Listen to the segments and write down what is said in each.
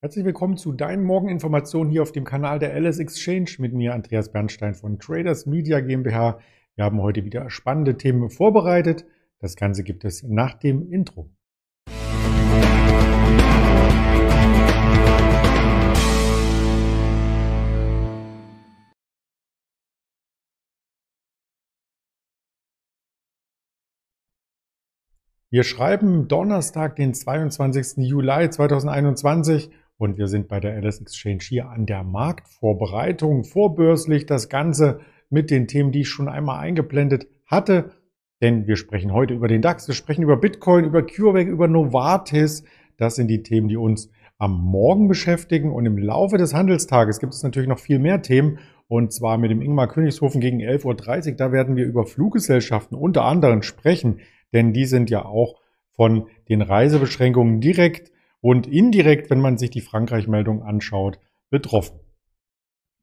Herzlich willkommen zu deinen Morgeninformationen hier auf dem Kanal der LS Exchange mit mir, Andreas Bernstein von Traders Media GmbH. Wir haben heute wieder spannende Themen vorbereitet. Das Ganze gibt es nach dem Intro. Wir schreiben Donnerstag, den 22. Juli 2021 und wir sind bei der LS Exchange hier an der Marktvorbereitung, vorbörslich das Ganze mit den Themen, die ich schon einmal eingeblendet hatte. Denn wir sprechen heute über den DAX, wir sprechen über Bitcoin, über CureVac, über Novartis. Das sind die Themen, die uns am Morgen beschäftigen. Und im Laufe des Handelstages gibt es natürlich noch viel mehr Themen. Und zwar mit dem Ingmar Königshofen gegen 11.30 Uhr. Da werden wir über Fluggesellschaften unter anderem sprechen. Denn die sind ja auch von den Reisebeschränkungen direkt und indirekt, wenn man sich die Frankreich-Meldung anschaut, betroffen.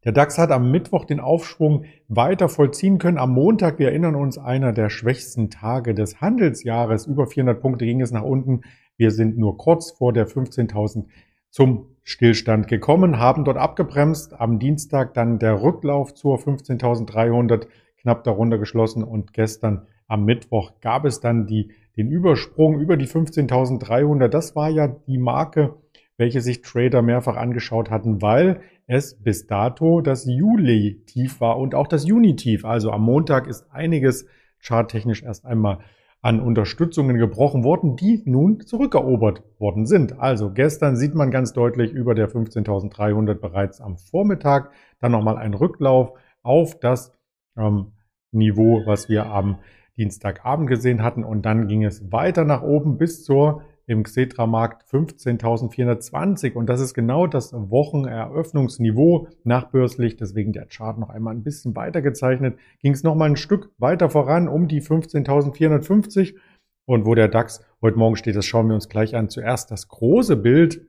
Der DAX hat am Mittwoch den Aufschwung weiter vollziehen können. Am Montag, wir erinnern uns, einer der schwächsten Tage des Handelsjahres. Über 400 Punkte ging es nach unten. Wir sind nur kurz vor der 15.000 zum Stillstand gekommen, haben dort abgebremst. Am Dienstag dann der Rücklauf zur 15.300 knapp darunter geschlossen und gestern am Mittwoch gab es dann die den Übersprung über die 15.300. Das war ja die Marke, welche sich Trader mehrfach angeschaut hatten, weil es bis dato das Juli-Tief war und auch das Juni-Tief. Also am Montag ist einiges charttechnisch erst einmal an Unterstützungen gebrochen worden, die nun zurückerobert worden sind. Also gestern sieht man ganz deutlich über der 15.300 bereits am Vormittag dann nochmal ein Rücklauf auf das ähm, Niveau, was wir am Dienstagabend gesehen hatten. Und dann ging es weiter nach oben bis zur im Xetra-Markt 15.420. Und das ist genau das Wocheneröffnungsniveau nachbörslich. Deswegen der Chart noch einmal ein bisschen weiter gezeichnet. Ging es noch mal ein Stück weiter voran um die 15.450. Und wo der DAX heute Morgen steht, das schauen wir uns gleich an. Zuerst das große Bild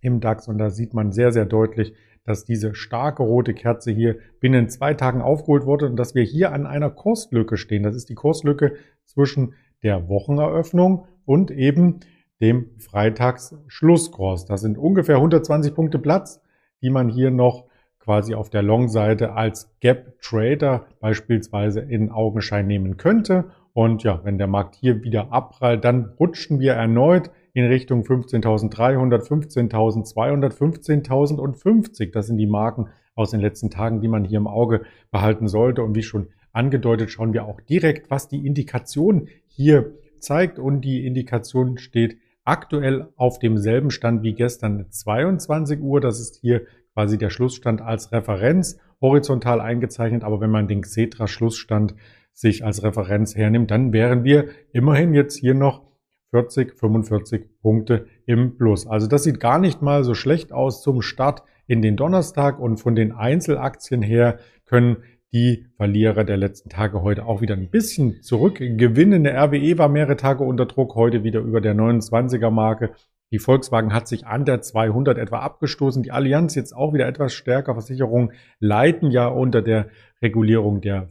im DAX. Und da sieht man sehr, sehr deutlich, dass diese starke rote Kerze hier binnen zwei Tagen aufgeholt wurde und dass wir hier an einer Kurslücke stehen. Das ist die Kurslücke zwischen der Wocheneröffnung und eben dem Freitagsschlusskurs. Das sind ungefähr 120 Punkte Platz, die man hier noch quasi auf der Long-Seite als Gap Trader beispielsweise in Augenschein nehmen könnte. Und ja, wenn der Markt hier wieder abprallt, dann rutschen wir erneut in Richtung 15.300, 15.200, 15.050. Das sind die Marken aus den letzten Tagen, die man hier im Auge behalten sollte. Und wie schon angedeutet, schauen wir auch direkt, was die Indikation hier zeigt. Und die Indikation steht aktuell auf demselben Stand wie gestern 22 Uhr. Das ist hier quasi der Schlussstand als Referenz horizontal eingezeichnet. Aber wenn man den Xetra-Schlussstand sich als Referenz hernimmt, dann wären wir immerhin jetzt hier noch 40, 45 Punkte im Plus. Also das sieht gar nicht mal so schlecht aus zum Start in den Donnerstag und von den Einzelaktien her können die Verlierer der letzten Tage heute auch wieder ein bisschen zurückgewinnen. Der RWE war mehrere Tage unter Druck, heute wieder über der 29er Marke. Die Volkswagen hat sich an der 200 etwa abgestoßen. Die Allianz jetzt auch wieder etwas stärker. Versicherungen leiten ja unter der Regulierung der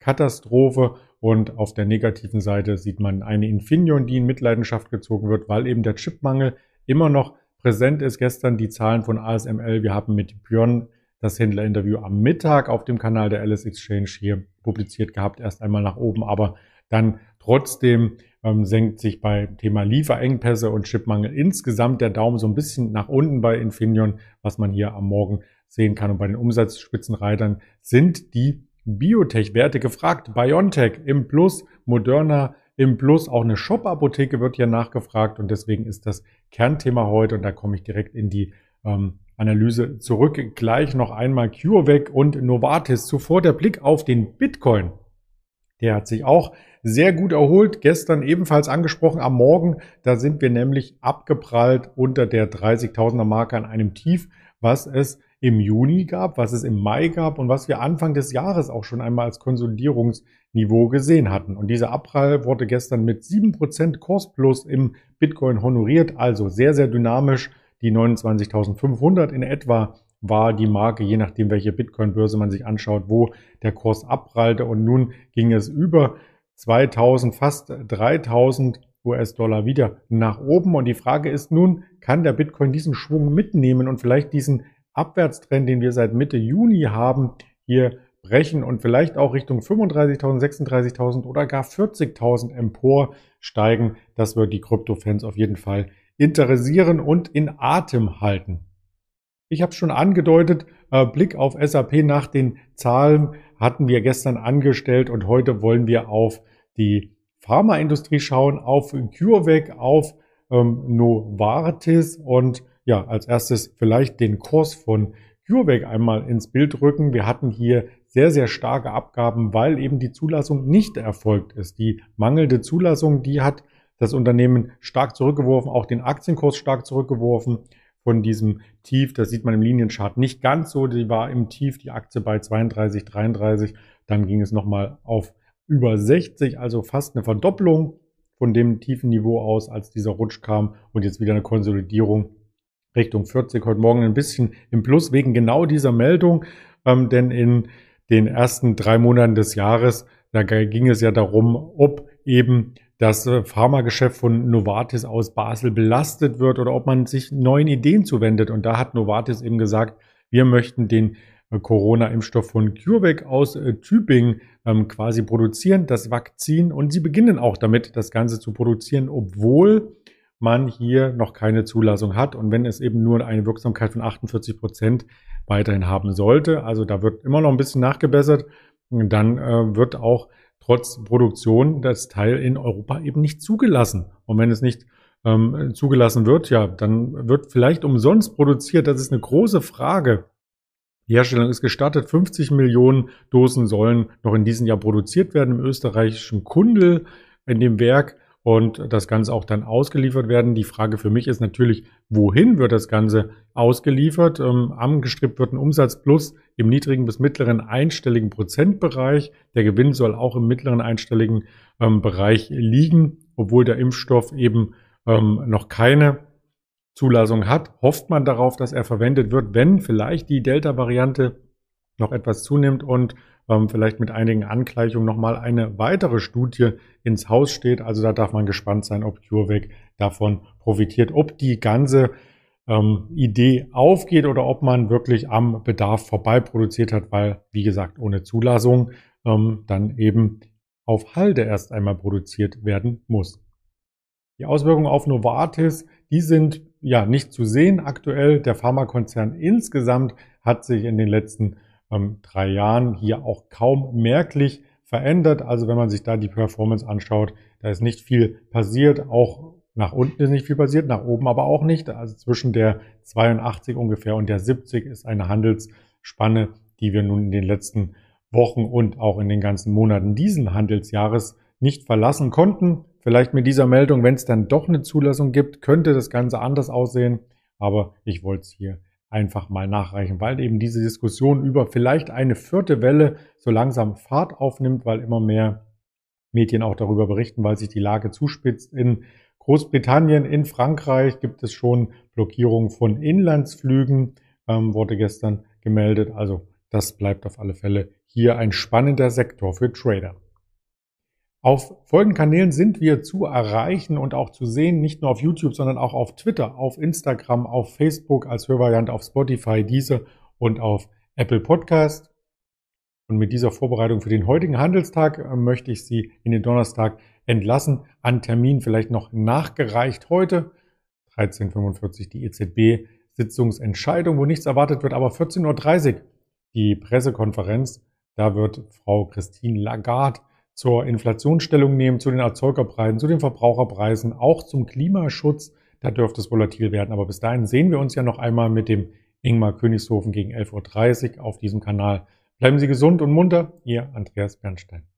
Flutkatastrophe. Und auf der negativen Seite sieht man eine Infineon, die in Mitleidenschaft gezogen wird, weil eben der Chipmangel immer noch präsent ist. Gestern die Zahlen von ASML. Wir haben mit Björn das Händlerinterview am Mittag auf dem Kanal der Alice Exchange hier publiziert gehabt. Erst einmal nach oben, aber dann trotzdem ähm, senkt sich beim Thema Lieferengpässe und Chipmangel insgesamt der Daumen so ein bisschen nach unten bei Infineon, was man hier am Morgen sehen kann. Und bei den Umsatzspitzenreitern sind die Biotech-Werte gefragt. BioNTech im Plus, Moderna im Plus, auch eine Shop-Apotheke wird hier nachgefragt und deswegen ist das Kernthema heute und da komme ich direkt in die ähm, Analyse zurück. Gleich noch einmal CureVac und Novartis. Zuvor der Blick auf den Bitcoin. Der hat sich auch sehr gut erholt. Gestern ebenfalls angesprochen am Morgen. Da sind wir nämlich abgeprallt unter der 30.000er Marke an einem Tief, was es im Juni gab, was es im Mai gab und was wir Anfang des Jahres auch schon einmal als Konsolidierungsniveau gesehen hatten. Und dieser Abprall wurde gestern mit 7% Kurs plus im Bitcoin honoriert, also sehr, sehr dynamisch. Die 29.500 in etwa war die Marke, je nachdem, welche Bitcoin-Börse man sich anschaut, wo der Kurs abprallte. Und nun ging es über 2000, fast 3000 US-Dollar wieder nach oben. Und die Frage ist nun, kann der Bitcoin diesen Schwung mitnehmen und vielleicht diesen Abwärtstrend, den wir seit Mitte Juni haben, hier brechen und vielleicht auch Richtung 35.000, 36.000 oder gar 40.000 empor steigen. Das wird die Krypto-Fans auf jeden Fall interessieren und in Atem halten. Ich habe schon angedeutet, äh, Blick auf SAP nach den Zahlen hatten wir gestern angestellt und heute wollen wir auf die Pharmaindustrie schauen, auf CureVac, auf ähm, Novartis und ja, als erstes vielleicht den Kurs von CureVac einmal ins Bild rücken. Wir hatten hier sehr, sehr starke Abgaben, weil eben die Zulassung nicht erfolgt ist. Die mangelnde Zulassung, die hat das Unternehmen stark zurückgeworfen, auch den Aktienkurs stark zurückgeworfen von diesem Tief. Das sieht man im Linienchart nicht ganz so. Die war im Tief, die Aktie bei 32, 33. Dann ging es nochmal auf über 60, also fast eine Verdopplung von dem tiefen Niveau aus, als dieser Rutsch kam und jetzt wieder eine Konsolidierung Richtung 40. Heute Morgen ein bisschen im Plus wegen genau dieser Meldung, ähm, denn in den ersten drei Monaten des Jahres, da ging es ja darum, ob eben das äh, Pharmageschäft von Novartis aus Basel belastet wird oder ob man sich neuen Ideen zuwendet. Und da hat Novartis eben gesagt, wir möchten den äh, Corona-Impfstoff von CureVac aus äh, Tübingen ähm, quasi produzieren, das Vakzin. Und sie beginnen auch damit, das Ganze zu produzieren, obwohl man hier noch keine Zulassung hat und wenn es eben nur eine Wirksamkeit von 48 Prozent weiterhin haben sollte, also da wird immer noch ein bisschen nachgebessert, dann äh, wird auch trotz Produktion das Teil in Europa eben nicht zugelassen. Und wenn es nicht ähm, zugelassen wird, ja, dann wird vielleicht umsonst produziert. Das ist eine große Frage. Die Herstellung ist gestartet. 50 Millionen Dosen sollen noch in diesem Jahr produziert werden im österreichischen Kundel in dem Werk und das Ganze auch dann ausgeliefert werden. Die Frage für mich ist natürlich, wohin wird das Ganze ausgeliefert? Ähm, angestrebt wird ein Umsatz plus im niedrigen bis mittleren einstelligen Prozentbereich. Der Gewinn soll auch im mittleren einstelligen ähm, Bereich liegen, obwohl der Impfstoff eben ähm, noch keine Zulassung hat. Hofft man darauf, dass er verwendet wird, wenn vielleicht die Delta-Variante noch etwas zunimmt und ähm, vielleicht mit einigen Angleichungen nochmal eine weitere Studie ins Haus steht. Also da darf man gespannt sein, ob CureVac davon profitiert, ob die ganze ähm, Idee aufgeht oder ob man wirklich am Bedarf vorbei produziert hat, weil, wie gesagt, ohne Zulassung ähm, dann eben auf Halde erst einmal produziert werden muss. Die Auswirkungen auf Novartis, die sind ja nicht zu sehen aktuell. Der Pharmakonzern insgesamt hat sich in den letzten ähm, drei Jahren hier auch kaum merklich verändert. Also wenn man sich da die Performance anschaut, da ist nicht viel passiert. Auch nach unten ist nicht viel passiert, nach oben aber auch nicht. Also zwischen der 82 ungefähr und der 70 ist eine Handelsspanne, die wir nun in den letzten Wochen und auch in den ganzen Monaten diesen Handelsjahres nicht verlassen konnten. Vielleicht mit dieser Meldung, wenn es dann doch eine Zulassung gibt, könnte das Ganze anders aussehen. Aber ich wollte es hier einfach mal nachreichen, weil eben diese Diskussion über vielleicht eine vierte Welle so langsam Fahrt aufnimmt, weil immer mehr Medien auch darüber berichten, weil sich die Lage zuspitzt. In Großbritannien, in Frankreich gibt es schon Blockierungen von Inlandsflügen, ähm, wurde gestern gemeldet. Also das bleibt auf alle Fälle hier ein spannender Sektor für Trader. Auf folgenden Kanälen sind wir zu erreichen und auch zu sehen, nicht nur auf YouTube, sondern auch auf Twitter, auf Instagram, auf Facebook als Hörvariante, auf Spotify, diese und auf Apple Podcast. Und mit dieser Vorbereitung für den heutigen Handelstag äh, möchte ich Sie in den Donnerstag entlassen. An Termin vielleicht noch nachgereicht heute. 13.45 die EZB-Sitzungsentscheidung, wo nichts erwartet wird, aber 14.30 Uhr die Pressekonferenz. Da wird Frau Christine Lagarde zur Inflation Stellung nehmen, zu den Erzeugerpreisen, zu den Verbraucherpreisen, auch zum Klimaschutz. Da dürfte es volatil werden. Aber bis dahin sehen wir uns ja noch einmal mit dem Ingmar Königshofen gegen 11.30 Uhr auf diesem Kanal. Bleiben Sie gesund und munter. Ihr Andreas Bernstein.